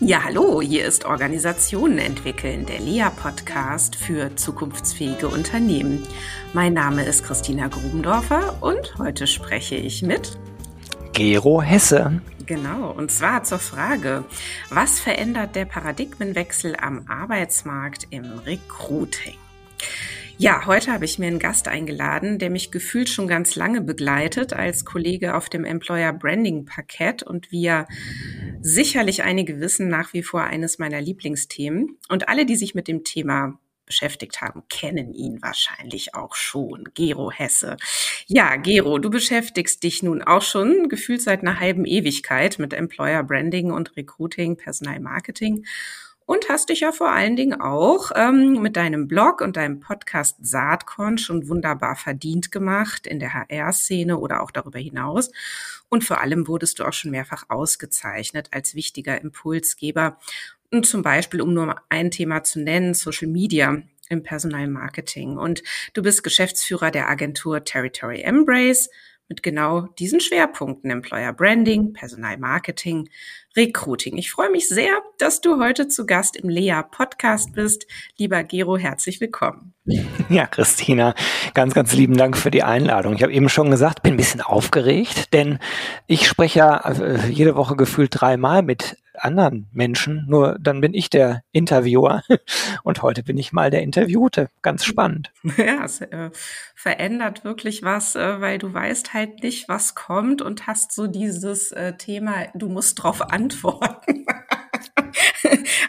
Ja, hallo, hier ist Organisationen entwickeln, der LEA-Podcast für zukunftsfähige Unternehmen. Mein Name ist Christina Grubendorfer und heute spreche ich mit Gero Hesse. Genau, und zwar zur Frage, was verändert der Paradigmenwechsel am Arbeitsmarkt im Recruiting? Ja, heute habe ich mir einen Gast eingeladen, der mich gefühlt schon ganz lange begleitet als Kollege auf dem Employer Branding Parkett und wir sicherlich einige wissen nach wie vor eines meiner Lieblingsthemen. Und alle, die sich mit dem Thema beschäftigt haben, kennen ihn wahrscheinlich auch schon. Gero Hesse. Ja, Gero, du beschäftigst dich nun auch schon gefühlt seit einer halben Ewigkeit mit Employer Branding und Recruiting, Personalmarketing und hast dich ja vor allen Dingen auch ähm, mit deinem Blog und deinem Podcast Saatkorn schon wunderbar verdient gemacht in der HR-Szene oder auch darüber hinaus. Und vor allem wurdest du auch schon mehrfach ausgezeichnet als wichtiger Impulsgeber. Und zum Beispiel, um nur ein Thema zu nennen, Social Media im Personalmarketing. Und du bist Geschäftsführer der Agentur Territory Embrace mit genau diesen Schwerpunkten Employer Branding, Personalmarketing, Recruiting. Ich freue mich sehr, dass du heute zu Gast im Lea Podcast bist. Lieber Gero, herzlich willkommen. Ja, Christina, ganz, ganz lieben Dank für die Einladung. Ich habe eben schon gesagt, bin ein bisschen aufgeregt, denn ich spreche ja äh, jede Woche gefühlt dreimal mit anderen Menschen, nur dann bin ich der Interviewer und heute bin ich mal der Interviewte. Ganz spannend. Ja, es äh, verändert wirklich was, äh, weil du weißt halt nicht, was kommt und hast so dieses äh, Thema, du musst drauf antworten.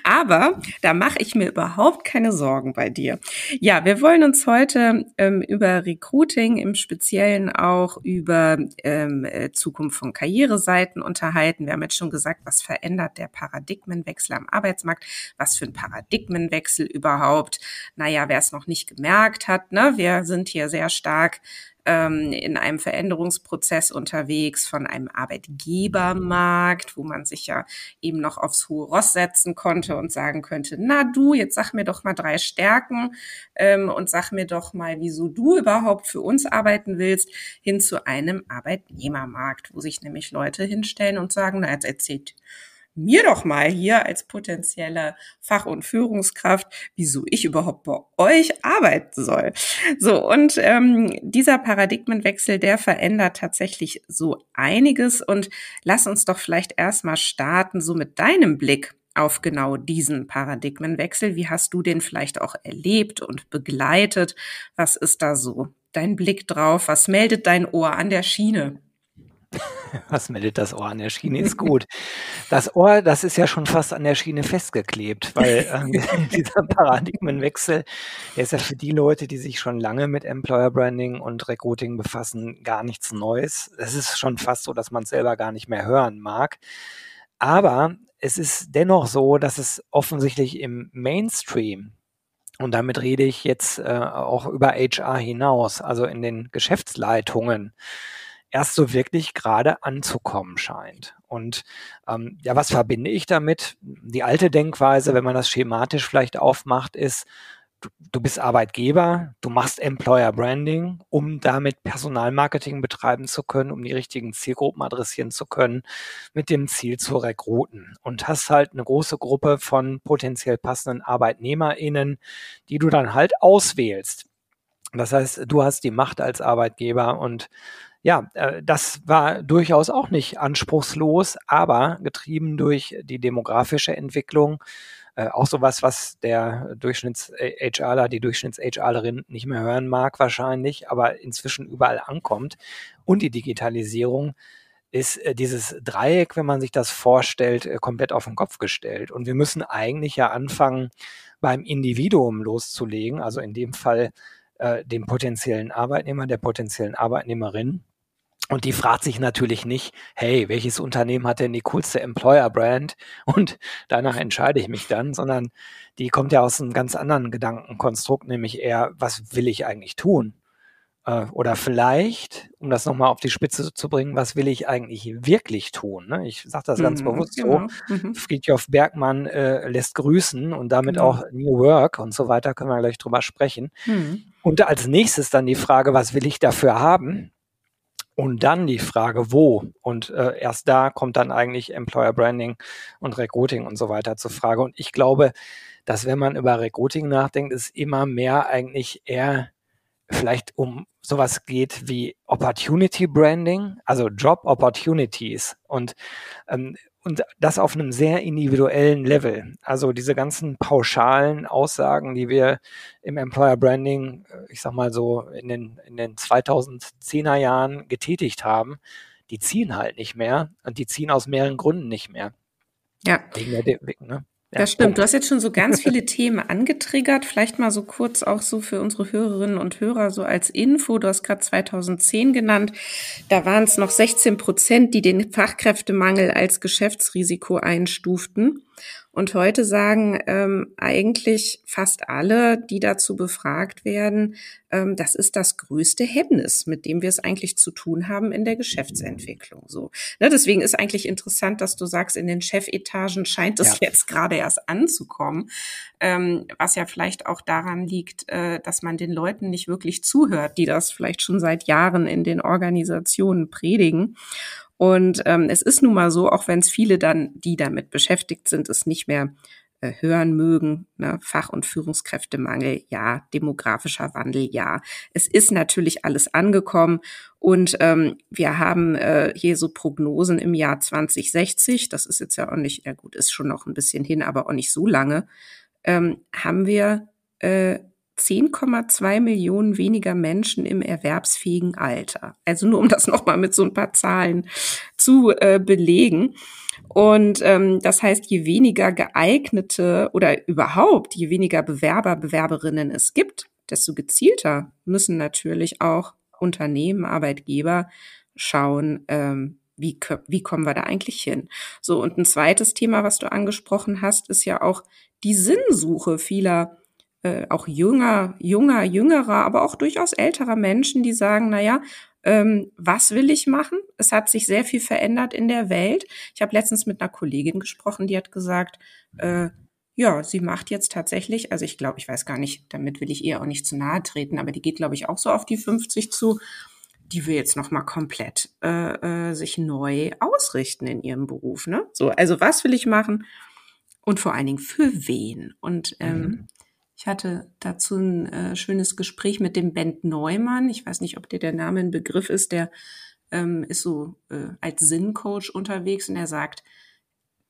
Aber da mache ich mir überhaupt keine Sorgen bei dir. Ja, wir wollen uns heute ähm, über Recruiting, im Speziellen auch über ähm, äh, Zukunft von Karriereseiten unterhalten. Wir haben jetzt schon gesagt, was verändert der Paradigmenwechsel am Arbeitsmarkt? Was für ein Paradigmenwechsel überhaupt? Naja, wer es noch nicht gemerkt hat, ne, wir sind hier sehr stark ähm, in einem Veränderungsprozess unterwegs von einem Arbeitgebermarkt, wo man sich ja eben noch aufs hohe Ross setzen konnte und sagen könnte, na du, jetzt sag mir doch mal drei Stärken ähm, und sag mir doch mal, wieso du überhaupt für uns arbeiten willst, hin zu einem Arbeitnehmermarkt, wo sich nämlich Leute hinstellen und sagen, na jetzt erzählt mir doch mal hier als potenzielle Fach- und Führungskraft, wieso ich überhaupt bei euch arbeiten soll. So, und ähm, dieser Paradigmenwechsel, der verändert tatsächlich so einiges. Und lass uns doch vielleicht erstmal starten, so mit deinem Blick auf genau diesen Paradigmenwechsel. Wie hast du den vielleicht auch erlebt und begleitet? Was ist da so dein Blick drauf? Was meldet dein Ohr an der Schiene? Was meldet das Ohr an der Schiene? Ist gut. Das Ohr, das ist ja schon fast an der Schiene festgeklebt, weil äh, dieser Paradigmenwechsel, der ist ja für die Leute, die sich schon lange mit Employer Branding und Recruiting befassen, gar nichts Neues. Es ist schon fast so, dass man es selber gar nicht mehr hören mag. Aber es ist dennoch so, dass es offensichtlich im Mainstream und damit rede ich jetzt äh, auch über HR hinaus, also in den Geschäftsleitungen, erst so wirklich gerade anzukommen scheint. Und ähm, ja, was verbinde ich damit? Die alte Denkweise, wenn man das schematisch vielleicht aufmacht, ist, du, du bist Arbeitgeber, du machst Employer Branding, um damit Personalmarketing betreiben zu können, um die richtigen Zielgruppen adressieren zu können, mit dem Ziel zu rekruten. Und hast halt eine große Gruppe von potenziell passenden ArbeitnehmerInnen, die du dann halt auswählst. Das heißt, du hast die Macht als Arbeitgeber und ja, äh, das war durchaus auch nicht anspruchslos, aber getrieben durch die demografische Entwicklung, äh, auch sowas, was der Durchschnitts-HRler, die Durchschnitts-HRlerin nicht mehr hören mag wahrscheinlich, aber inzwischen überall ankommt und die Digitalisierung ist äh, dieses Dreieck, wenn man sich das vorstellt, äh, komplett auf den Kopf gestellt. Und wir müssen eigentlich ja anfangen, beim Individuum loszulegen, also in dem Fall äh, dem potenziellen Arbeitnehmer, der potenziellen Arbeitnehmerin. Und die fragt sich natürlich nicht, hey, welches Unternehmen hat denn die coolste Employer-Brand? Und danach entscheide ich mich dann, sondern die kommt ja aus einem ganz anderen Gedankenkonstrukt, nämlich eher, was will ich eigentlich tun? Äh, oder vielleicht, um das nochmal auf die Spitze zu bringen, was will ich eigentlich wirklich tun? Ne? Ich sage das ganz mhm, bewusst genau. so. Mhm. Friedjof Bergmann äh, lässt grüßen und damit genau. auch New Work und so weiter, können wir gleich drüber sprechen. Mhm. Und als nächstes dann die Frage, was will ich dafür haben? Und dann die Frage, wo? Und äh, erst da kommt dann eigentlich Employer Branding und Recruiting und so weiter zur Frage. Und ich glaube, dass wenn man über Recruiting nachdenkt, es immer mehr eigentlich eher vielleicht um sowas geht wie Opportunity Branding, also Job Opportunities. Und ähm, und das auf einem sehr individuellen Level. Also diese ganzen pauschalen Aussagen, die wir im Employer Branding, äh, ich sag mal so in den, in den 2010er Jahren getätigt haben, die ziehen halt nicht mehr und die ziehen aus mehreren Gründen nicht mehr. Ja. Wegen der, ne? Ja, das stimmt. Du hast jetzt schon so ganz viele Themen angetriggert. Vielleicht mal so kurz auch so für unsere Hörerinnen und Hörer so als Info. Du hast gerade 2010 genannt. Da waren es noch 16 Prozent, die den Fachkräftemangel als Geschäftsrisiko einstuften. Und heute sagen ähm, eigentlich fast alle, die dazu befragt werden, ähm, das ist das größte Hemmnis, mit dem wir es eigentlich zu tun haben in der Geschäftsentwicklung. So, ne, deswegen ist eigentlich interessant, dass du sagst, in den Chefetagen scheint es ja. jetzt gerade erst anzukommen, ähm, was ja vielleicht auch daran liegt, äh, dass man den Leuten nicht wirklich zuhört, die das vielleicht schon seit Jahren in den Organisationen predigen. Und ähm, es ist nun mal so, auch wenn es viele dann, die damit beschäftigt sind, es nicht mehr äh, hören mögen, ne? Fach- und Führungskräftemangel, ja, demografischer Wandel, ja. Es ist natürlich alles angekommen und ähm, wir haben äh, hier so Prognosen im Jahr 2060, das ist jetzt ja auch nicht, ja gut, ist schon noch ein bisschen hin, aber auch nicht so lange, ähm, haben wir äh, 10,2 Millionen weniger Menschen im erwerbsfähigen Alter. Also nur um das nochmal mit so ein paar Zahlen zu äh, belegen. Und ähm, das heißt, je weniger geeignete oder überhaupt, je weniger Bewerber, Bewerberinnen es gibt, desto gezielter müssen natürlich auch Unternehmen, Arbeitgeber schauen, ähm, wie, wie kommen wir da eigentlich hin? So, und ein zweites Thema, was du angesprochen hast, ist ja auch die Sinnsuche vieler äh, auch jünger, junger, jüngerer, aber auch durchaus älterer Menschen, die sagen, na ja, ähm, was will ich machen? Es hat sich sehr viel verändert in der Welt. Ich habe letztens mit einer Kollegin gesprochen, die hat gesagt, äh, ja, sie macht jetzt tatsächlich, also ich glaube, ich weiß gar nicht, damit will ich ihr auch nicht zu nahe treten, aber die geht, glaube ich, auch so auf die 50 zu. Die will jetzt noch mal komplett äh, äh, sich neu ausrichten in ihrem Beruf. Ne? So, also was will ich machen? Und vor allen Dingen für wen? Und ähm, mhm. Ich hatte dazu ein äh, schönes Gespräch mit dem Bent Neumann. Ich weiß nicht, ob dir der Name ein Begriff ist. Der ähm, ist so äh, als Sinncoach unterwegs und er sagt,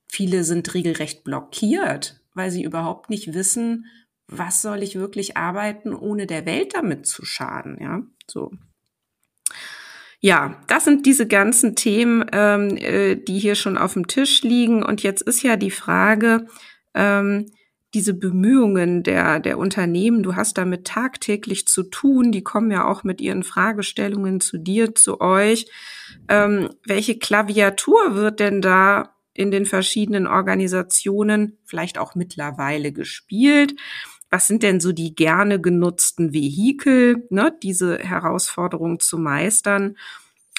viele sind regelrecht blockiert, weil sie überhaupt nicht wissen, was soll ich wirklich arbeiten, ohne der Welt damit zu schaden. Ja, so. Ja, das sind diese ganzen Themen, ähm, äh, die hier schon auf dem Tisch liegen. Und jetzt ist ja die Frage, ähm, diese Bemühungen der, der Unternehmen, du hast damit tagtäglich zu tun, die kommen ja auch mit ihren Fragestellungen zu dir, zu euch. Ähm, welche Klaviatur wird denn da in den verschiedenen Organisationen vielleicht auch mittlerweile gespielt? Was sind denn so die gerne genutzten Vehikel, ne, diese Herausforderung zu meistern?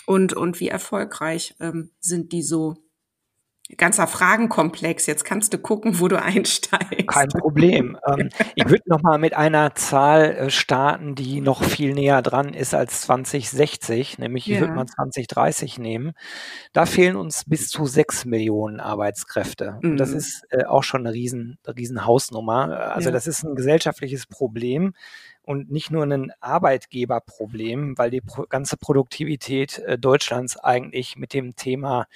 Und, und wie erfolgreich ähm, sind die so ganzer Fragenkomplex. Jetzt kannst du gucken, wo du einsteigst. Kein Problem. ähm, ich würde noch mal mit einer Zahl äh, starten, die noch viel näher dran ist als 2060, nämlich ja. ich würde mal 2030 nehmen. Da fehlen uns bis zu sechs Millionen Arbeitskräfte. Mhm. Und das ist äh, auch schon eine riesen, riesen Hausnummer. Also ja. das ist ein gesellschaftliches Problem und nicht nur ein Arbeitgeberproblem, weil die pro ganze Produktivität äh, Deutschlands eigentlich mit dem Thema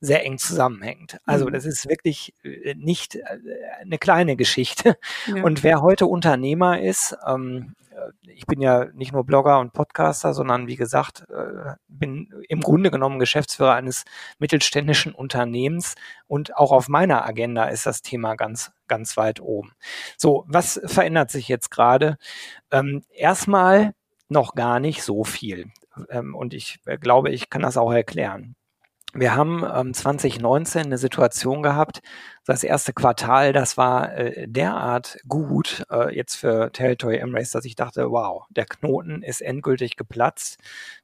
sehr eng zusammenhängt. Also mhm. das ist wirklich äh, nicht äh, eine kleine Geschichte. Ja. Und wer heute Unternehmer ist, ähm, äh, ich bin ja nicht nur Blogger und Podcaster, sondern wie gesagt, äh, bin im Grunde genommen Geschäftsführer eines mittelständischen Unternehmens und auch auf meiner Agenda ist das Thema ganz, ganz weit oben. So, was verändert sich jetzt gerade? Ähm, erstmal noch gar nicht so viel. Ähm, und ich äh, glaube, ich kann das auch erklären. Wir haben ähm, 2019 eine Situation gehabt, das erste Quartal, das war äh, derart gut äh, jetzt für Territory Emirates, dass ich dachte, wow, der Knoten ist endgültig geplatzt.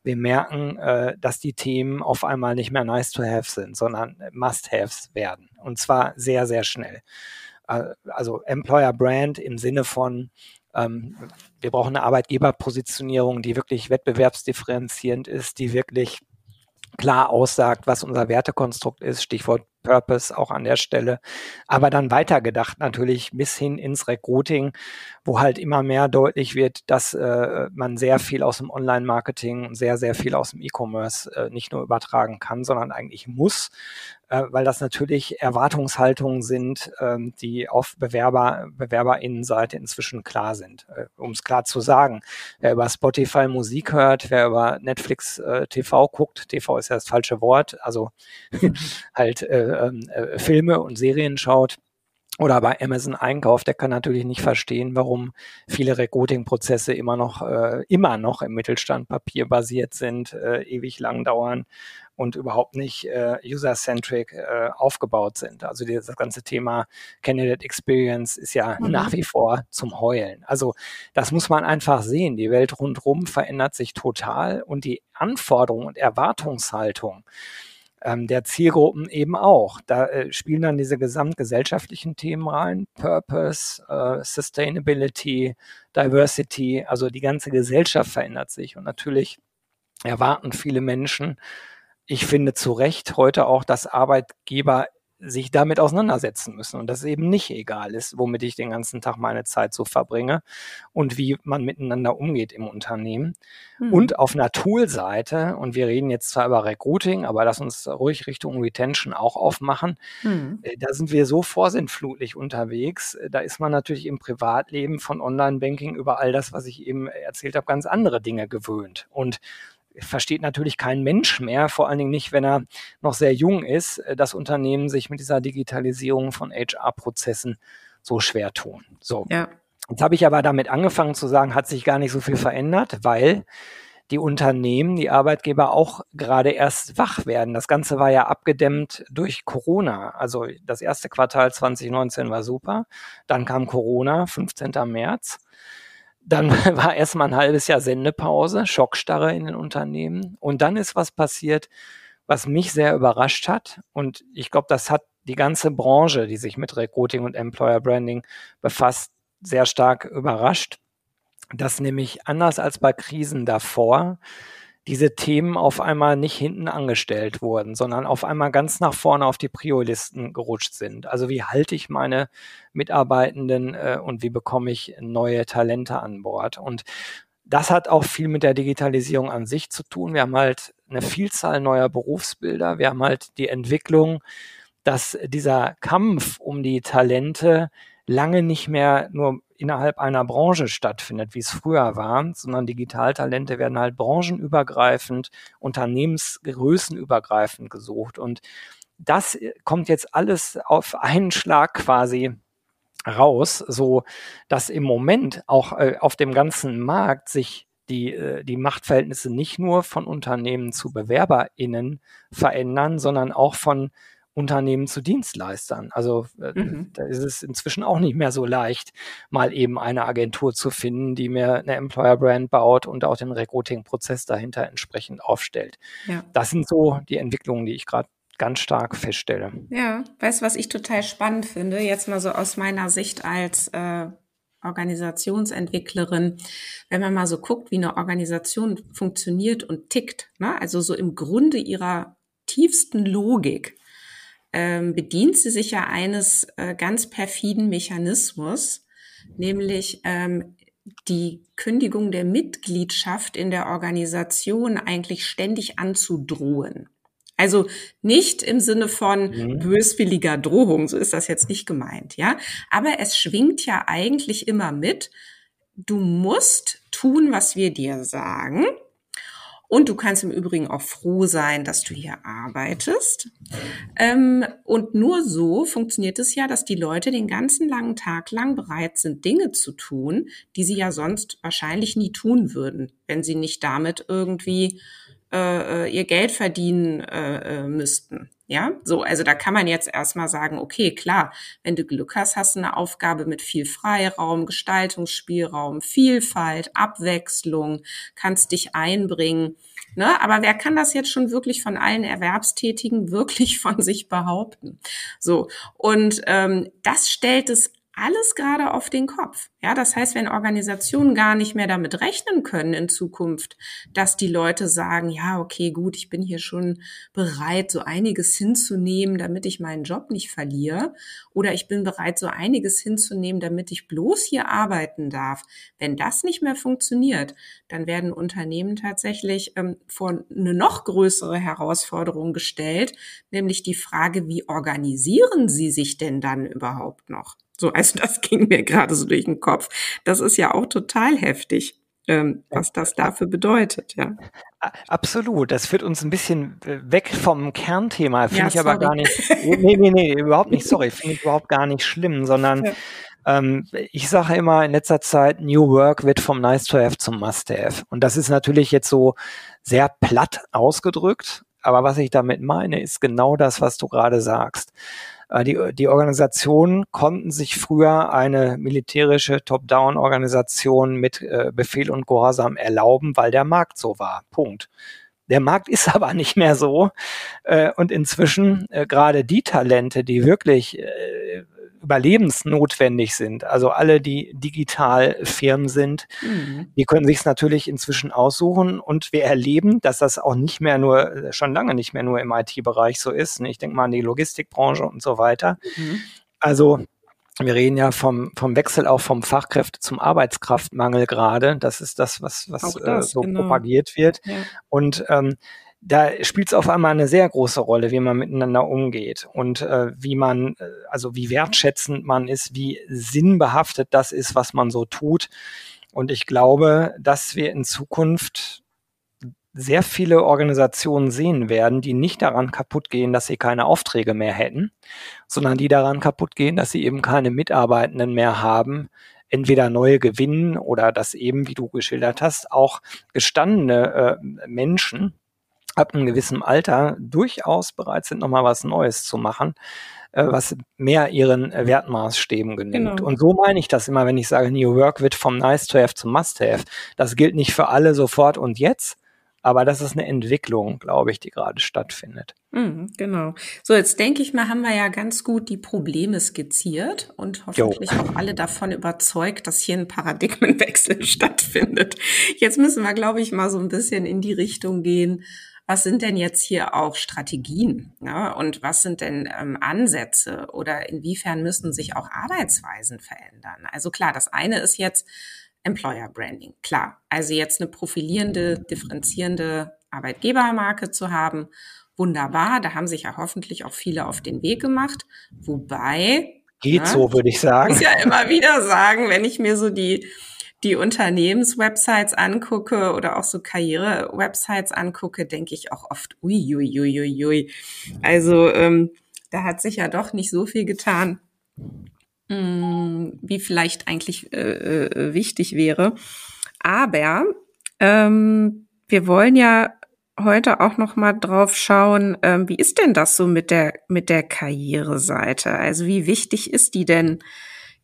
Wir merken, äh, dass die Themen auf einmal nicht mehr nice to have sind, sondern must-haves werden. Und zwar sehr, sehr schnell. Äh, also Employer Brand im Sinne von, ähm, wir brauchen eine Arbeitgeberpositionierung, die wirklich wettbewerbsdifferenzierend ist, die wirklich klar aussagt, was unser Wertekonstrukt ist, Stichwort Purpose auch an der Stelle, aber dann weitergedacht natürlich bis hin ins Recruiting, wo halt immer mehr deutlich wird, dass äh, man sehr viel aus dem Online-Marketing, sehr, sehr viel aus dem E-Commerce äh, nicht nur übertragen kann, sondern eigentlich muss, äh, weil das natürlich Erwartungshaltungen sind, ähm, die auf Bewerber, BewerberInnenseite inzwischen klar sind. Äh, um es klar zu sagen, wer über Spotify Musik hört, wer über Netflix äh, TV guckt, TV ist ja das falsche Wort, also halt äh, ähm, äh, Filme und Serien schaut, oder bei Amazon einkauft, der kann natürlich nicht verstehen, warum viele Recruiting-Prozesse immer noch, äh, immer noch im Mittelstand papierbasiert sind, äh, ewig lang dauern und überhaupt nicht äh, user-centric äh, aufgebaut sind. Also das ganze Thema Candidate Experience ist ja mhm. nach wie vor zum Heulen. Also das muss man einfach sehen. Die Welt rundherum verändert sich total und die Anforderungen und Erwartungshaltung ähm, der Zielgruppen eben auch. Da äh, spielen dann diese gesamtgesellschaftlichen Themen rein, Purpose, äh, Sustainability, Diversity, also die ganze Gesellschaft verändert sich. Und natürlich erwarten viele Menschen, ich finde zu Recht heute auch, dass Arbeitgeber sich damit auseinandersetzen müssen und dass es eben nicht egal ist, womit ich den ganzen Tag meine Zeit so verbringe und wie man miteinander umgeht im Unternehmen. Mhm. Und auf einer Tool-Seite, und wir reden jetzt zwar über Recruiting, aber lass uns ruhig Richtung Retention auch aufmachen, mhm. da sind wir so vorsintflutlich unterwegs. Äh, da ist man natürlich im Privatleben von Online-Banking über all das, was ich eben erzählt habe, ganz andere Dinge gewöhnt. Und versteht natürlich kein Mensch mehr, vor allen Dingen nicht, wenn er noch sehr jung ist, äh, dass Unternehmen sich mit dieser Digitalisierung von HR-Prozessen so schwer tun. So. Ja. Jetzt habe ich aber damit angefangen zu sagen, hat sich gar nicht so viel verändert, weil die Unternehmen, die Arbeitgeber auch gerade erst wach werden. Das Ganze war ja abgedämmt durch Corona. Also das erste Quartal 2019 war super. Dann kam Corona, 15. März. Dann war erstmal ein halbes Jahr Sendepause, Schockstarre in den Unternehmen. Und dann ist was passiert, was mich sehr überrascht hat. Und ich glaube, das hat die ganze Branche, die sich mit Recruiting und Employer Branding befasst, sehr stark überrascht, dass nämlich anders als bei Krisen davor diese Themen auf einmal nicht hinten angestellt wurden, sondern auf einmal ganz nach vorne auf die Priolisten gerutscht sind. Also wie halte ich meine Mitarbeitenden äh, und wie bekomme ich neue Talente an Bord? Und das hat auch viel mit der Digitalisierung an sich zu tun. Wir haben halt eine Vielzahl neuer Berufsbilder. Wir haben halt die Entwicklung, dass dieser Kampf um die Talente lange nicht mehr nur innerhalb einer Branche stattfindet, wie es früher war, sondern Digitaltalente werden halt branchenübergreifend, unternehmensgrößenübergreifend gesucht. Und das äh, kommt jetzt alles auf einen Schlag quasi raus, so dass im Moment auch äh, auf dem ganzen Markt sich die, äh, die Machtverhältnisse nicht nur von Unternehmen zu BewerberInnen verändern, sondern auch von Unternehmen zu Dienstleistern. Also äh, mhm. da ist es inzwischen auch nicht mehr so leicht, mal eben eine Agentur zu finden, die mir eine Employer Brand baut und auch den Recruiting-Prozess dahinter entsprechend aufstellt. Ja. Das sind so die Entwicklungen, die ich gerade ganz stark feststelle. Ja, weißt du, was ich total spannend finde, jetzt mal so aus meiner Sicht als äh, Organisationsentwicklerin, wenn man mal so guckt, wie eine Organisation funktioniert und tickt, ne? also so im Grunde ihrer tiefsten Logik, ähm, bedient sie sich ja eines äh, ganz perfiden Mechanismus, nämlich ähm, die Kündigung der Mitgliedschaft in der Organisation eigentlich ständig anzudrohen. Also nicht im Sinne von mhm. böswilliger Drohung, so ist das jetzt nicht gemeint, ja. Aber es schwingt ja eigentlich immer mit, du musst tun, was wir dir sagen. Und du kannst im Übrigen auch froh sein, dass du hier arbeitest. Ähm, und nur so funktioniert es ja, dass die Leute den ganzen langen Tag lang bereit sind, Dinge zu tun, die sie ja sonst wahrscheinlich nie tun würden, wenn sie nicht damit irgendwie äh, äh ihr Geld verdienen äh, äh, müssten. Ja, so, also da kann man jetzt erstmal sagen, okay, klar, wenn du Glück hast, hast du eine Aufgabe mit viel Freiraum, Gestaltungsspielraum, Vielfalt, Abwechslung, kannst dich einbringen. Ne? Aber wer kann das jetzt schon wirklich von allen Erwerbstätigen wirklich von sich behaupten? So, und ähm, das stellt es alles gerade auf den Kopf. Ja, das heißt, wenn Organisationen gar nicht mehr damit rechnen können in Zukunft, dass die Leute sagen, ja, okay, gut, ich bin hier schon bereit, so einiges hinzunehmen, damit ich meinen Job nicht verliere, oder ich bin bereit, so einiges hinzunehmen, damit ich bloß hier arbeiten darf. Wenn das nicht mehr funktioniert, dann werden Unternehmen tatsächlich ähm, vor eine noch größere Herausforderung gestellt, nämlich die Frage, wie organisieren sie sich denn dann überhaupt noch? So, also das ging mir gerade so durch den Kopf. Das ist ja auch total heftig, ähm, was das dafür bedeutet, ja. Absolut. Das führt uns ein bisschen äh, weg vom Kernthema. Finde ja, ich aber gar nicht. Nee, nee, nee, überhaupt nicht. Sorry, finde ich überhaupt gar nicht schlimm, sondern ja. ähm, ich sage immer in letzter Zeit, New Work wird vom Nice to Have zum Must Have. Und das ist natürlich jetzt so sehr platt ausgedrückt. Aber was ich damit meine, ist genau das, was du gerade sagst. Äh, die, die Organisationen konnten sich früher eine militärische Top-Down-Organisation mit äh, Befehl und Gehorsam erlauben, weil der Markt so war. Punkt. Der Markt ist aber nicht mehr so. Äh, und inzwischen gerade die Talente, die wirklich überlebensnotwendig sind, also alle, die digital Firmen sind, mhm. die können sich es natürlich inzwischen aussuchen und wir erleben, dass das auch nicht mehr nur, schon lange nicht mehr nur im IT-Bereich so ist. Ich denke mal an die Logistikbranche und so weiter. Mhm. Also wir reden ja vom, vom Wechsel auch vom Fachkräfte zum Arbeitskraftmangel gerade. Das ist das, was, was das, äh, so genau. propagiert wird. Ja. Und ähm, da spielt es auf einmal eine sehr große Rolle, wie man miteinander umgeht und äh, wie man, äh, also wie wertschätzend man ist, wie sinnbehaftet das ist, was man so tut. Und ich glaube, dass wir in Zukunft sehr viele Organisationen sehen werden, die nicht daran kaputt gehen, dass sie keine Aufträge mehr hätten, sondern die daran kaputt gehen, dass sie eben keine Mitarbeitenden mehr haben, entweder neue gewinnen oder dass eben, wie du geschildert hast, auch gestandene äh, Menschen, ab einem gewissen Alter durchaus bereit sind, nochmal was Neues zu machen, äh, was mehr ihren äh, Wertmaßstäben genügt. Genau. Und so meine ich das immer, wenn ich sage, New Work wird vom Nice to Have zum Must Have. Das gilt nicht für alle sofort und jetzt, aber das ist eine Entwicklung, glaube ich, die gerade stattfindet. Mhm, genau. So, jetzt denke ich mal, haben wir ja ganz gut die Probleme skizziert und hoffentlich jo. auch alle davon überzeugt, dass hier ein Paradigmenwechsel stattfindet. Jetzt müssen wir, glaube ich, mal so ein bisschen in die Richtung gehen, was sind denn jetzt hier auch Strategien ne? und was sind denn ähm, Ansätze oder inwiefern müssen sich auch Arbeitsweisen verändern? Also klar, das eine ist jetzt Employer Branding, klar. Also jetzt eine profilierende, differenzierende Arbeitgebermarke zu haben, wunderbar. Da haben sich ja hoffentlich auch viele auf den Weg gemacht. Wobei. Geht ne, so, würde ich sagen. Ich muss ja immer wieder sagen, wenn ich mir so die die Unternehmenswebsites angucke oder auch so Karriere-Websites angucke, denke ich auch oft, ui, ui, ui, ui, ui. Also ähm, da hat sich ja doch nicht so viel getan, mh, mm, wie vielleicht eigentlich äh, äh, wichtig wäre. Aber ähm, wir wollen ja heute auch noch mal drauf schauen, ähm, wie ist denn das so mit der mit der Karriereseite? Also wie wichtig ist die denn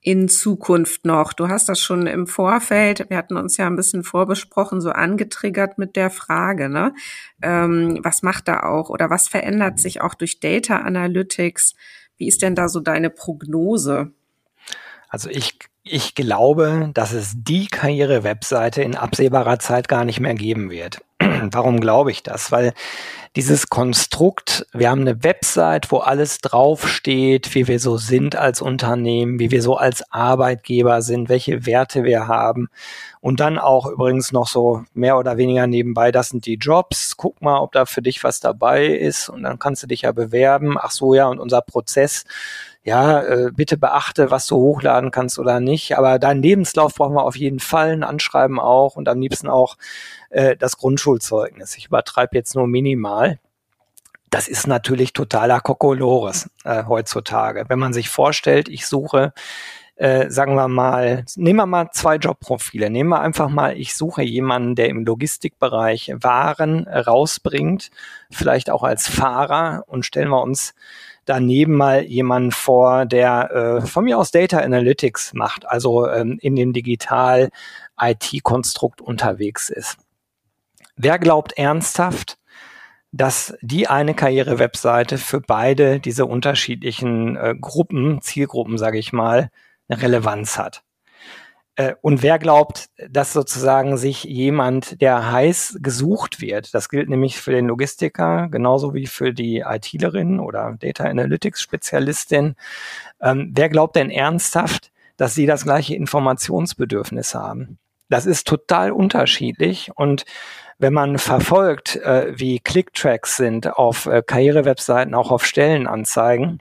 in Zukunft noch? Du hast das schon im Vorfeld, wir hatten uns ja ein bisschen vorbesprochen, so angetriggert mit der Frage, ne? Ähm, was macht da auch oder was verändert sich auch durch Data Analytics? Wie ist denn da so deine Prognose? Also ich, ich glaube, dass es die Karriere-Webseite in absehbarer Zeit gar nicht mehr geben wird. Warum glaube ich das? Weil dieses Konstrukt, wir haben eine Website, wo alles draufsteht, wie wir so sind als Unternehmen, wie wir so als Arbeitgeber sind, welche Werte wir haben. Und dann auch übrigens noch so mehr oder weniger nebenbei, das sind die Jobs. Guck mal, ob da für dich was dabei ist. Und dann kannst du dich ja bewerben. Ach so, ja, und unser Prozess ja, äh, bitte beachte, was du hochladen kannst oder nicht. Aber deinen Lebenslauf brauchen wir auf jeden Fall, ein Anschreiben auch und am liebsten auch äh, das Grundschulzeugnis. Ich übertreibe jetzt nur minimal. Das ist natürlich totaler Kokolores äh, heutzutage. Wenn man sich vorstellt, ich suche äh, sagen wir mal, nehmen wir mal zwei Jobprofile. Nehmen wir einfach mal, ich suche jemanden, der im Logistikbereich Waren rausbringt, vielleicht auch als Fahrer und stellen wir uns daneben mal jemanden vor, der äh, von mir aus Data Analytics macht, also ähm, in dem Digital IT-Konstrukt unterwegs ist. Wer glaubt ernsthaft, dass die eine Karriere-Webseite für beide diese unterschiedlichen äh, Gruppen, Zielgruppen, sage ich mal, eine Relevanz hat. Äh, und wer glaubt, dass sozusagen sich jemand, der heiß gesucht wird, das gilt nämlich für den Logistiker genauso wie für die ITlerin oder Data Analytics Spezialistin, ähm, wer glaubt denn ernsthaft, dass sie das gleiche Informationsbedürfnis haben? Das ist total unterschiedlich und wenn man verfolgt, äh, wie Clicktracks sind auf äh, Karrierewebseiten, auch auf Stellenanzeigen,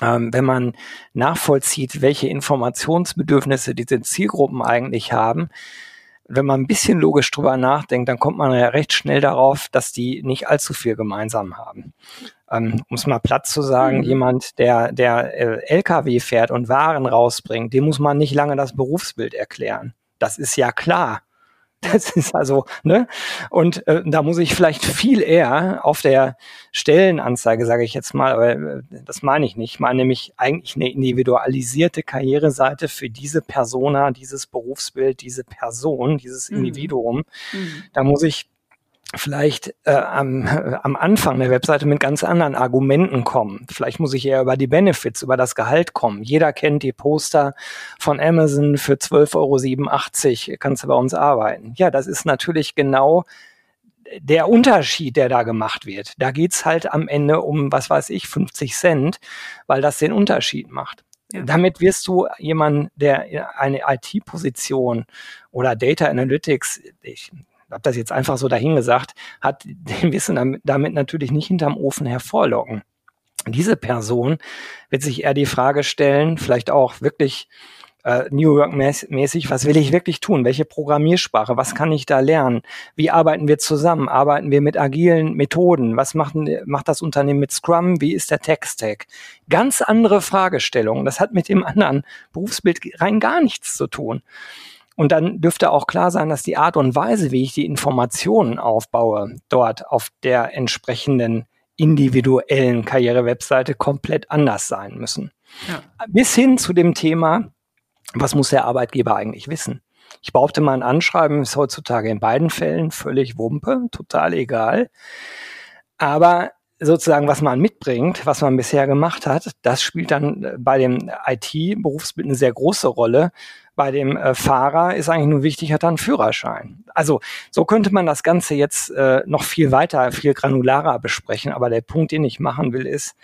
ähm, wenn man nachvollzieht, welche Informationsbedürfnisse diese Zielgruppen eigentlich haben, wenn man ein bisschen logisch drüber nachdenkt, dann kommt man ja recht schnell darauf, dass die nicht allzu viel gemeinsam haben. Ähm, um es mal platt zu sagen, mhm. jemand, der, der äh, LKW fährt und Waren rausbringt, dem muss man nicht lange das Berufsbild erklären. Das ist ja klar. Das ist also, ne? Und äh, da muss ich vielleicht viel eher auf der Stellenanzeige, sage ich jetzt mal, aber äh, das meine ich nicht. Ich meine nämlich eigentlich eine individualisierte Karriereseite für diese Persona, dieses Berufsbild, diese Person, dieses mhm. Individuum. Mhm. Da muss ich vielleicht äh, am, äh, am Anfang der Webseite mit ganz anderen Argumenten kommen. Vielleicht muss ich eher über die Benefits, über das Gehalt kommen. Jeder kennt die Poster von Amazon für 12,87 Euro kannst du bei uns arbeiten. Ja, das ist natürlich genau der Unterschied, der da gemacht wird. Da geht's halt am Ende um, was weiß ich, 50 Cent, weil das den Unterschied macht. Ja. Damit wirst du jemand, der eine IT-Position oder Data Analytics, ich habe das jetzt einfach so dahingesagt, hat den Wissen damit, natürlich nicht hinterm Ofen hervorlocken. Diese Person wird sich eher die Frage stellen, vielleicht auch wirklich äh, New Work-mäßig, was will ich wirklich tun? Welche Programmiersprache? Was kann ich da lernen? Wie arbeiten wir zusammen? Arbeiten wir mit agilen Methoden? Was macht, macht das Unternehmen mit Scrum? Wie ist der Tech-Stack? Ganz andere Fragestellungen. Das hat mit dem anderen Berufsbild rein gar nichts zu tun. Und dann dürfte auch klar sein, dass die Art und Weise, wie ich die Informationen aufbaue, dort auf der entsprechenden individuellen Karrierewebseite komplett anders sein müssen. Ja. Bis hin zu dem Thema, was muss der Arbeitgeber eigentlich wissen? Ich behaupte mal, ein Anschreiben ist heutzutage in beiden Fällen völlig Wumpe, total egal. Aber sozusagen, was man mitbringt, was man bisher gemacht hat, das spielt dann bei dem IT-Berufsbild eine sehr große Rolle, bei dem äh, Fahrer ist eigentlich nur wichtig, hat er einen Führerschein. Also so könnte man das Ganze jetzt äh, noch viel weiter, viel granularer besprechen. Aber der Punkt, den ich machen will, ist,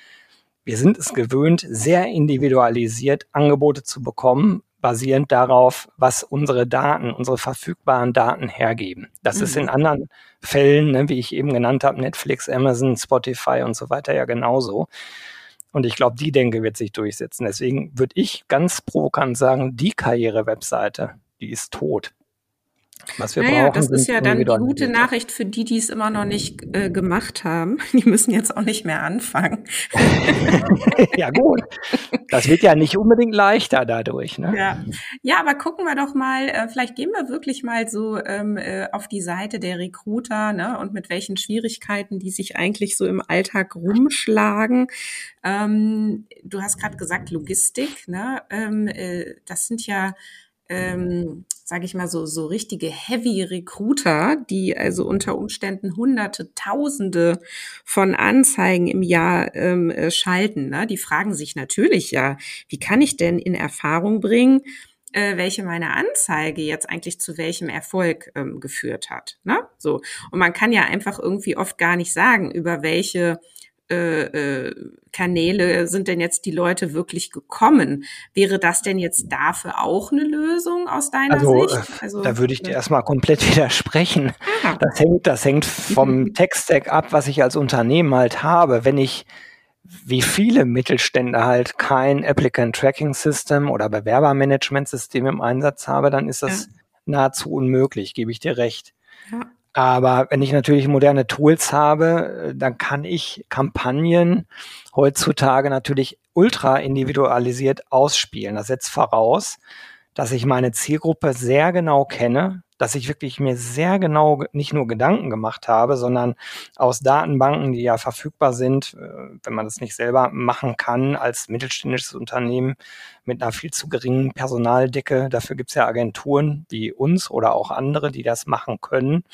wir sind es gewöhnt, sehr individualisiert Angebote zu bekommen, basierend darauf, was unsere Daten, unsere verfügbaren Daten hergeben. Das mhm. ist in mhm. anderen Fällen, ne, wie ich eben genannt habe, Netflix, Amazon, Spotify und so weiter ja genauso. Und ich glaube, die Denke wird sich durchsetzen. Deswegen würde ich ganz provokant sagen, die Karriere-Webseite, die ist tot. Was wir naja, brauchen, das ist ja dann die gute Nachricht für die, die es immer noch nicht äh, gemacht haben. Die müssen jetzt auch nicht mehr anfangen. ja gut, das wird ja nicht unbedingt leichter dadurch. Ne? Ja. ja, aber gucken wir doch mal, äh, vielleicht gehen wir wirklich mal so ähm, äh, auf die Seite der Recruiter ne, und mit welchen Schwierigkeiten die sich eigentlich so im Alltag rumschlagen. Ähm, du hast gerade gesagt Logistik. Ne? Ähm, äh, das sind ja ähm, sage ich mal so, so richtige Heavy Recruiter, die also unter Umständen Hunderte, Tausende von Anzeigen im Jahr ähm, äh, schalten, ne? die fragen sich natürlich ja, wie kann ich denn in Erfahrung bringen, äh, welche meine Anzeige jetzt eigentlich zu welchem Erfolg ähm, geführt hat. Ne? So. Und man kann ja einfach irgendwie oft gar nicht sagen, über welche äh, äh, Kanäle sind denn jetzt die Leute wirklich gekommen? Wäre das denn jetzt dafür auch eine Lösung aus deiner also, Sicht? Äh, also, da würde ich dir erstmal komplett widersprechen. Ah. Das hängt, das hängt vom Tech-Stack ab, was ich als Unternehmen halt habe. Wenn ich wie viele Mittelstände halt kein Applicant Tracking System oder Bewerbermanagement System im Einsatz habe, dann ist das ja. nahezu unmöglich, gebe ich dir recht. Ja. Aber wenn ich natürlich moderne Tools habe, dann kann ich Kampagnen heutzutage natürlich ultra individualisiert ausspielen. Das setzt voraus, dass ich meine Zielgruppe sehr genau kenne, dass ich wirklich mir sehr genau nicht nur Gedanken gemacht habe, sondern aus Datenbanken, die ja verfügbar sind, äh, wenn man das nicht selber machen kann als mittelständisches Unternehmen mit einer viel zu geringen Personaldecke. Dafür gibt es ja Agenturen wie uns oder auch andere, die das machen können.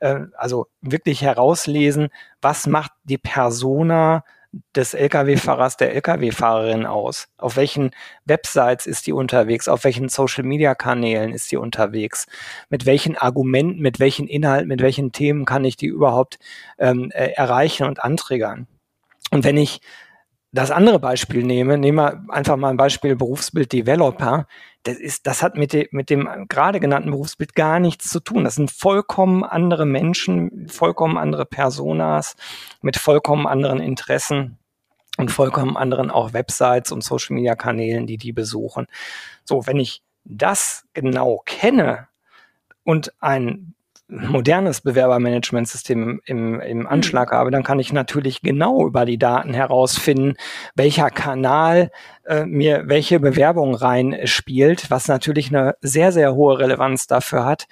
Äh, also wirklich herauslesen, was macht die Persona des Lkw-Fahrers, der Lkw-Fahrerin aus? Auf welchen Websites ist die unterwegs? Auf welchen Social-Media-Kanälen ist die unterwegs? Mit welchen Argumenten, mit welchen Inhalten, mit welchen Themen kann ich die überhaupt ähm, äh, erreichen und anträgern? Und wenn ich das andere Beispiel nehme, nehmen wir einfach mal ein Beispiel Berufsbild Developer. Das ist, das hat mit, de, mit dem gerade genannten Berufsbild gar nichts zu tun. Das sind vollkommen andere Menschen, vollkommen andere Personas mit vollkommen anderen Interessen und vollkommen anderen auch Websites und Social Media Kanälen, die die besuchen. So, wenn ich das genau kenne und ein modernes Bewerbermanagementsystem im, im Anschlag habe, dann kann ich natürlich genau über die Daten herausfinden, welcher Kanal äh, mir welche Bewerbung reinspielt, was natürlich eine sehr, sehr hohe Relevanz dafür hat,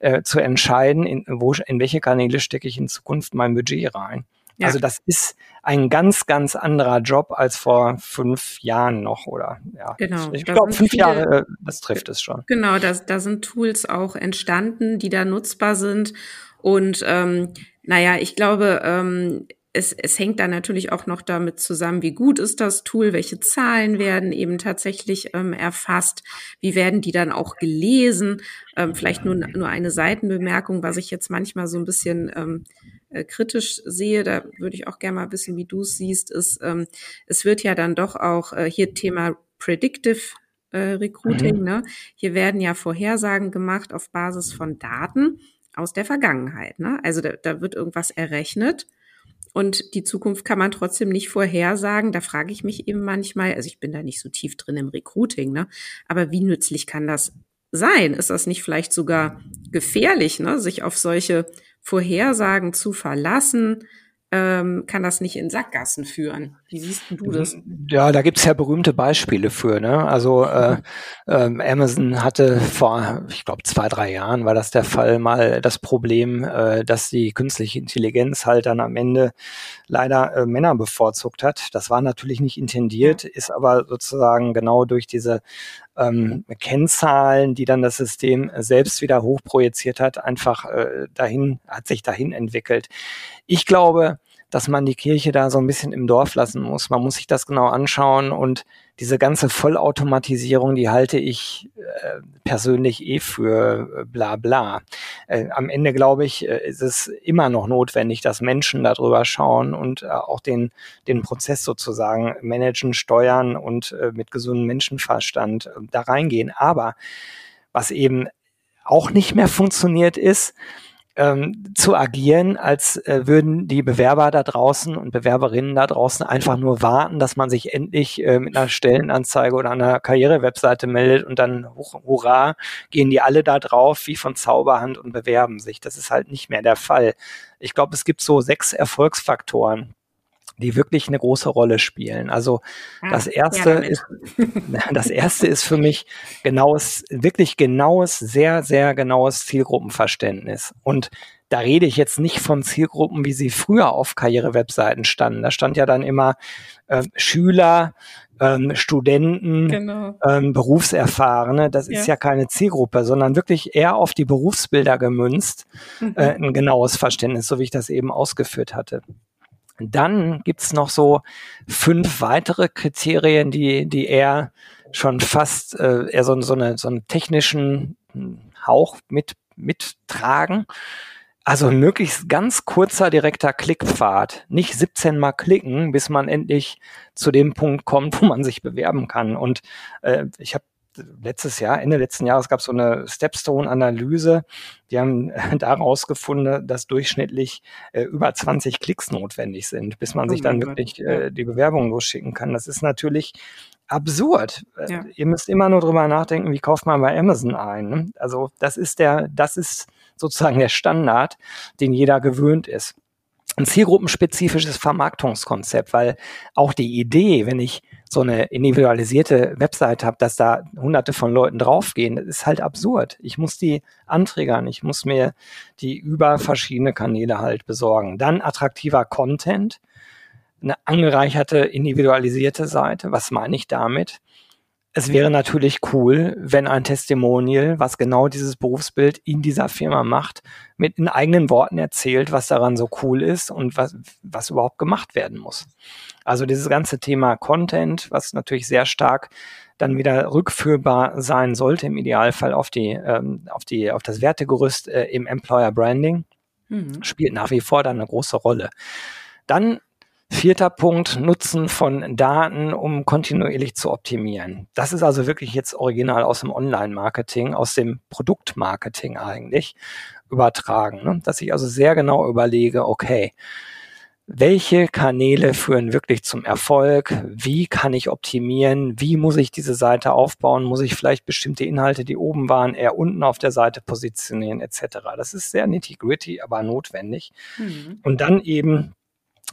äh, zu entscheiden, in, wo, in welche Kanäle stecke ich in Zukunft mein Budget rein. Ja. Also das ist ein ganz, ganz anderer Job als vor fünf Jahren noch, oder? Ja. Genau. Ich glaube, fünf viele, Jahre, äh, das trifft es schon. Genau, da, da sind Tools auch entstanden, die da nutzbar sind. Und ähm, naja, ich glaube, ähm, es, es hängt dann natürlich auch noch damit zusammen, wie gut ist das Tool, welche Zahlen werden eben tatsächlich ähm, erfasst, wie werden die dann auch gelesen. Ähm, vielleicht nur, nur eine Seitenbemerkung, was ich jetzt manchmal so ein bisschen ähm, äh, kritisch sehe, da würde ich auch gerne mal wissen, wie du es siehst, ist, ähm, es wird ja dann doch auch äh, hier Thema Predictive äh, Recruiting, mhm. ne? Hier werden ja Vorhersagen gemacht auf Basis von Daten aus der Vergangenheit, ne? Also da, da wird irgendwas errechnet und die Zukunft kann man trotzdem nicht vorhersagen. Da frage ich mich eben manchmal, also ich bin da nicht so tief drin im Recruiting, ne? Aber wie nützlich kann das sein? Ist das nicht vielleicht sogar gefährlich, ne? sich auf solche Vorhersagen zu verlassen, ähm, kann das nicht in Sackgassen führen. Wie siehst du das? Ja, da gibt's ja berühmte Beispiele für. Ne? Also äh, äh, Amazon hatte vor, ich glaube, zwei, drei Jahren war das der Fall, mal das Problem, äh, dass die künstliche Intelligenz halt dann am Ende leider äh, Männer bevorzugt hat. Das war natürlich nicht intendiert, ist aber sozusagen genau durch diese ähm, Kennzahlen, die dann das System selbst wieder hochprojiziert hat, einfach äh, dahin, hat sich dahin entwickelt. Ich glaube, dass man die Kirche da so ein bisschen im Dorf lassen muss. Man muss sich das genau anschauen und diese ganze Vollautomatisierung, die halte ich äh, persönlich eh für äh, bla bla. Äh, am Ende glaube ich, äh, ist es immer noch notwendig, dass Menschen darüber schauen und äh, auch den, den Prozess sozusagen managen, steuern und äh, mit gesundem Menschenverstand da reingehen. Aber was eben auch nicht mehr funktioniert ist, ähm, zu agieren, als äh, würden die Bewerber da draußen und Bewerberinnen da draußen einfach nur warten, dass man sich endlich äh, mit einer Stellenanzeige oder einer Karrierewebseite meldet und dann hurra, gehen die alle da drauf wie von Zauberhand und bewerben sich. Das ist halt nicht mehr der Fall. Ich glaube, es gibt so sechs Erfolgsfaktoren, die wirklich eine große Rolle spielen. Also ah, das erste ja, ist, das erste ist für mich genaues, wirklich genaues, sehr, sehr genaues Zielgruppenverständnis. Und da rede ich jetzt nicht von Zielgruppen, wie sie früher auf Karrierewebseiten standen. Da stand ja dann immer äh, Schüler, ähm, Studenten, genau. ähm, Berufserfahrene. Das ja. ist ja keine Zielgruppe, sondern wirklich eher auf die Berufsbilder gemünzt. Mhm. Äh, ein genaues Verständnis, so wie ich das eben ausgeführt hatte. Dann gibt's noch so fünf weitere Kriterien, die, die eher schon fast äh, eher so, so, eine, so einen technischen Hauch mit, mittragen. Also möglichst ganz kurzer, direkter Klickpfad. Nicht 17 Mal klicken, bis man endlich zu dem Punkt kommt, wo man sich bewerben kann. Und äh, ich habe letztes Jahr, Ende letzten Jahres gab es so eine Stepstone-Analyse. Die haben daraus gefunden, dass durchschnittlich äh, über 20 Klicks notwendig sind, bis man oh sich dann wirklich äh, die Bewerbung losschicken kann. Das ist natürlich absurd. Äh, ja. Ihr müsst immer nur drüber nachdenken, wie kauft man bei Amazon ein. Ne? Also das ist der, das ist sozusagen der Standard, den jeder gewöhnt ist ein zielgruppenspezifisches Vermarktungskonzept, weil auch die Idee, wenn ich so eine individualisierte Website habe, dass da hunderte von Leuten draufgehen, das ist halt absurd. Ich muss die anträgern, ich muss mir die über verschiedene Kanäle halt besorgen. Dann attraktiver Content, eine angereicherte, individualisierte Seite. Was meine ich damit? es wäre natürlich cool, wenn ein Testimonial, was genau dieses Berufsbild in dieser Firma macht, mit in eigenen Worten erzählt, was daran so cool ist und was, was überhaupt gemacht werden muss. Also dieses ganze Thema Content, was natürlich sehr stark dann wieder rückführbar sein sollte, im Idealfall auf die, ähm, auf die, auf das Wertegerüst äh, im Employer Branding, mhm. spielt nach wie vor dann eine große Rolle. Dann Vierter Punkt, Nutzen von Daten, um kontinuierlich zu optimieren. Das ist also wirklich jetzt original aus dem Online-Marketing, aus dem Produktmarketing eigentlich übertragen. Ne? Dass ich also sehr genau überlege, okay, welche Kanäle führen wirklich zum Erfolg? Wie kann ich optimieren? Wie muss ich diese Seite aufbauen? Muss ich vielleicht bestimmte Inhalte, die oben waren, eher unten auf der Seite positionieren etc. Das ist sehr nitty-gritty, aber notwendig. Mhm. Und dann eben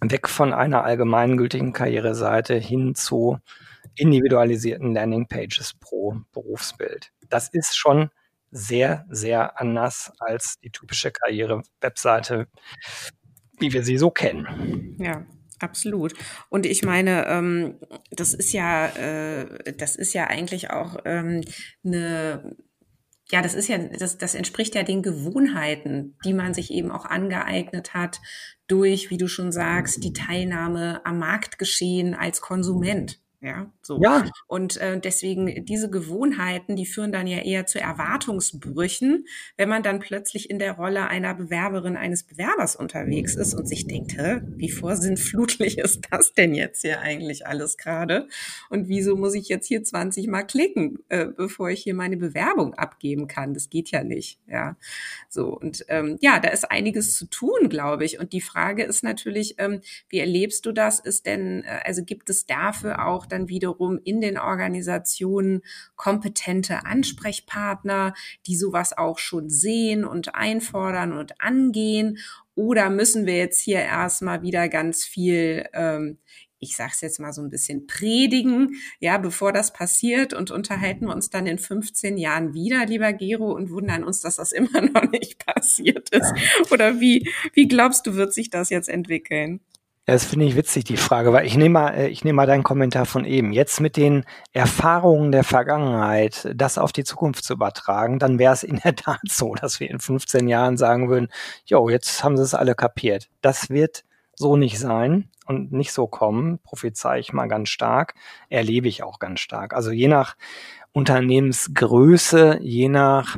weg von einer allgemeingültigen Karriereseite hin zu individualisierten Landingpages pro Berufsbild. Das ist schon sehr, sehr anders als die typische Karriere-Webseite, wie wir sie so kennen. Ja, absolut. Und ich meine, ähm, das ist ja, äh, das ist ja eigentlich auch ähm, eine ja, das ist ja, das, das entspricht ja den Gewohnheiten, die man sich eben auch angeeignet hat durch, wie du schon sagst, die Teilnahme am Marktgeschehen als Konsument. Ja, so. Ja. Und äh, deswegen diese Gewohnheiten, die führen dann ja eher zu Erwartungsbrüchen, wenn man dann plötzlich in der Rolle einer Bewerberin, eines Bewerbers unterwegs ist und sich denkt, hä, wie vorsinnflutlich ist das denn jetzt hier eigentlich alles gerade? Und wieso muss ich jetzt hier 20 Mal klicken, äh, bevor ich hier meine Bewerbung abgeben kann? Das geht ja nicht. Ja, so. Und ähm, ja, da ist einiges zu tun, glaube ich. Und die Frage ist natürlich, ähm, wie erlebst du das? Ist denn, äh, also gibt es dafür auch dann wiederum in den Organisationen kompetente Ansprechpartner, die sowas auch schon sehen und einfordern und angehen? Oder müssen wir jetzt hier erstmal wieder ganz viel ähm, ich sage es jetzt mal so ein bisschen predigen, ja, bevor das passiert und unterhalten wir uns dann in 15 Jahren wieder, lieber Gero, und wundern uns, dass das immer noch nicht passiert ist. Oder wie, wie glaubst du, wird sich das jetzt entwickeln? Ja, das finde ich witzig, die Frage, weil ich nehme mal, äh, ich nehme mal deinen Kommentar von eben. Jetzt mit den Erfahrungen der Vergangenheit, das auf die Zukunft zu übertragen, dann wäre es in der Tat so, dass wir in 15 Jahren sagen würden, jo, jetzt haben sie es alle kapiert. Das wird so nicht sein und nicht so kommen, prophezei ich mal ganz stark, erlebe ich auch ganz stark. Also je nach Unternehmensgröße, je nach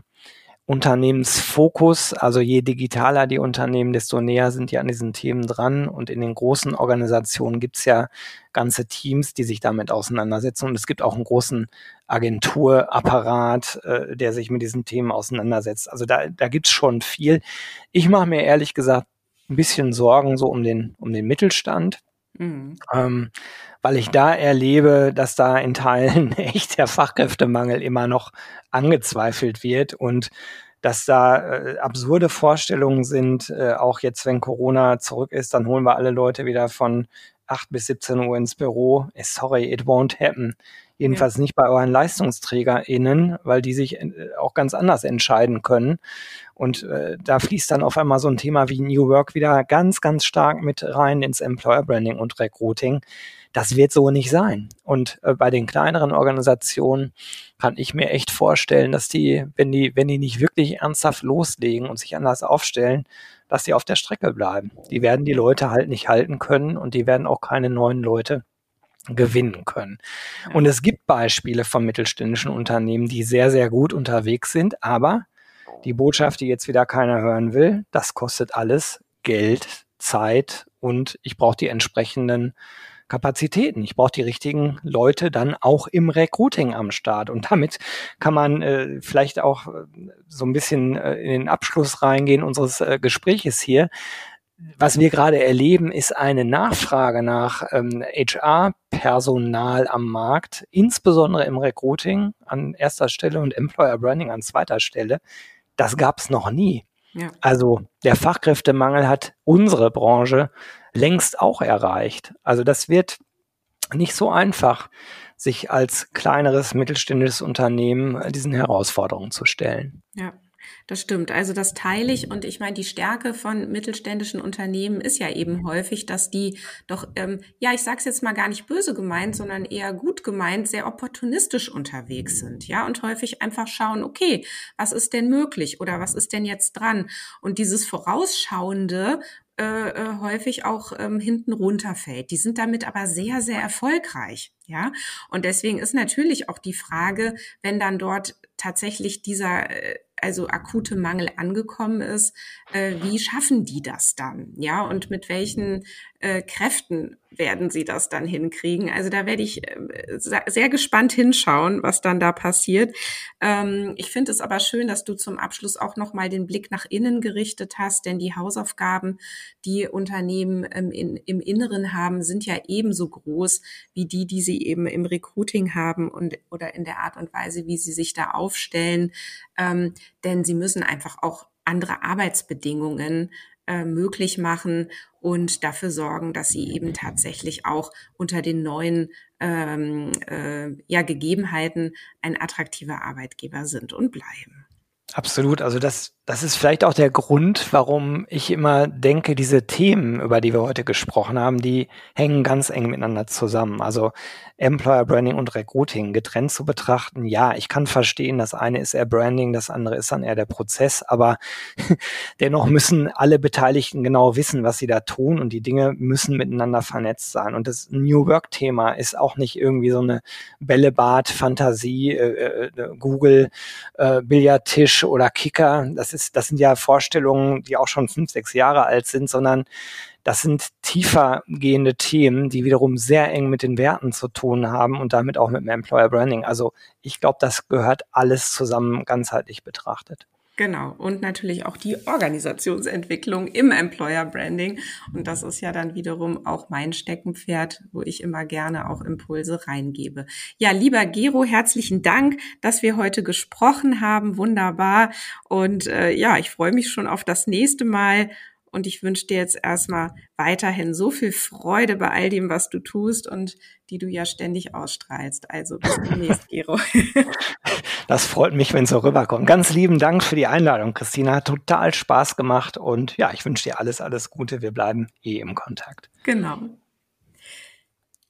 Unternehmensfokus, also je digitaler die Unternehmen, desto näher sind die an diesen Themen dran. Und in den großen Organisationen gibt es ja ganze Teams, die sich damit auseinandersetzen. Und es gibt auch einen großen Agenturapparat, äh, der sich mit diesen Themen auseinandersetzt. Also da, da gibt es schon viel. Ich mache mir ehrlich gesagt ein bisschen Sorgen so um den, um den Mittelstand. Mhm. Ähm, weil ich da erlebe, dass da in Teilen echt der Fachkräftemangel immer noch angezweifelt wird und dass da äh, absurde Vorstellungen sind, äh, auch jetzt, wenn Corona zurück ist, dann holen wir alle Leute wieder von 8 bis 17 Uhr ins Büro. Eh, sorry, it won't happen. Jedenfalls ja. nicht bei euren LeistungsträgerInnen, weil die sich äh, auch ganz anders entscheiden können. Und äh, da fließt dann auf einmal so ein Thema wie New Work wieder ganz, ganz stark mit rein ins Employer Branding und Recruiting. Das wird so nicht sein. Und äh, bei den kleineren Organisationen kann ich mir echt vorstellen, dass die, wenn die, wenn die nicht wirklich ernsthaft loslegen und sich anders aufstellen, dass die auf der Strecke bleiben. Die werden die Leute halt nicht halten können und die werden auch keine neuen Leute gewinnen können. Und es gibt Beispiele von mittelständischen Unternehmen, die sehr, sehr gut unterwegs sind, aber die Botschaft, die jetzt wieder keiner hören will, das kostet alles Geld, Zeit und ich brauche die entsprechenden Kapazitäten. Ich brauche die richtigen Leute dann auch im Recruiting am Start. Und damit kann man äh, vielleicht auch äh, so ein bisschen äh, in den Abschluss reingehen unseres äh, Gespräches hier was wir gerade erleben, ist eine Nachfrage nach ähm, HR-Personal am Markt, insbesondere im Recruiting an erster Stelle und Employer Branding an zweiter Stelle. Das gab es noch nie. Ja. Also der Fachkräftemangel hat unsere Branche längst auch erreicht. Also das wird nicht so einfach, sich als kleineres mittelständisches Unternehmen diesen Herausforderungen zu stellen. Ja. Das stimmt. Also das teile ich. Und ich meine, die Stärke von mittelständischen Unternehmen ist ja eben häufig, dass die doch, ähm, ja, ich sage es jetzt mal gar nicht böse gemeint, sondern eher gut gemeint, sehr opportunistisch unterwegs sind. Ja, und häufig einfach schauen, okay, was ist denn möglich oder was ist denn jetzt dran? Und dieses Vorausschauende äh, äh, häufig auch ähm, hinten runterfällt. Die sind damit aber sehr, sehr erfolgreich. Ja, und deswegen ist natürlich auch die Frage, wenn dann dort tatsächlich dieser äh, also akute Mangel angekommen ist, äh, wie schaffen die das dann? Ja, und mit welchen äh, Kräften werden sie das dann hinkriegen? Also da werde ich äh, sehr gespannt hinschauen, was dann da passiert. Ähm, ich finde es aber schön, dass du zum Abschluss auch noch mal den Blick nach innen gerichtet hast, denn die Hausaufgaben, die Unternehmen ähm, in, im Inneren haben, sind ja ebenso groß wie die, die sie eben im Recruiting haben und oder in der Art und Weise, wie sie sich da aufstellen. Ähm, denn sie müssen einfach auch andere Arbeitsbedingungen äh, möglich machen und dafür sorgen, dass sie eben tatsächlich auch unter den neuen ähm, äh, ja, Gegebenheiten ein attraktiver Arbeitgeber sind und bleiben. Absolut. Also das, das ist vielleicht auch der Grund, warum ich immer denke, diese Themen, über die wir heute gesprochen haben, die hängen ganz eng miteinander zusammen. Also Employer Branding und Recruiting getrennt zu betrachten. Ja, ich kann verstehen, das eine ist eher Branding, das andere ist dann eher der Prozess, aber dennoch müssen alle Beteiligten genau wissen, was sie da tun und die Dinge müssen miteinander vernetzt sein. Und das New Work Thema ist auch nicht irgendwie so eine Bällebad, Fantasie, äh, äh, Google, äh, Billardtisch oder Kicker. Das ist, das sind ja Vorstellungen, die auch schon fünf, sechs Jahre alt sind, sondern das sind tiefer gehende Themen, die wiederum sehr eng mit den Werten zu tun haben und damit auch mit dem Employer Branding. Also ich glaube, das gehört alles zusammen ganzheitlich betrachtet. Genau. Und natürlich auch die Organisationsentwicklung im Employer Branding. Und das ist ja dann wiederum auch mein Steckenpferd, wo ich immer gerne auch Impulse reingebe. Ja, lieber Gero, herzlichen Dank, dass wir heute gesprochen haben. Wunderbar. Und äh, ja, ich freue mich schon auf das nächste Mal und ich wünsche dir jetzt erstmal weiterhin so viel Freude bei all dem, was du tust und die du ja ständig ausstrahlst. Also bis demnächst, Gero. Das freut mich, wenn es so rüberkommt. Ganz lieben Dank für die Einladung, Christina. Hat total Spaß gemacht und ja, ich wünsche dir alles, alles Gute. Wir bleiben eh im Kontakt. Genau.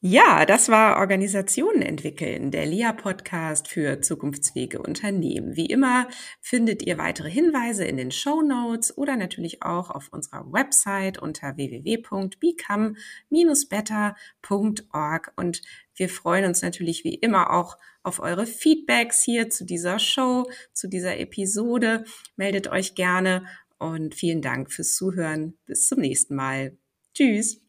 Ja, das war Organisationen entwickeln, der LIA-Podcast für zukunftsfähige Unternehmen. Wie immer findet ihr weitere Hinweise in den Show Notes oder natürlich auch auf unserer Website unter www.become-better.org. Und wir freuen uns natürlich wie immer auch auf eure Feedbacks hier zu dieser Show, zu dieser Episode. Meldet euch gerne und vielen Dank fürs Zuhören. Bis zum nächsten Mal. Tschüss.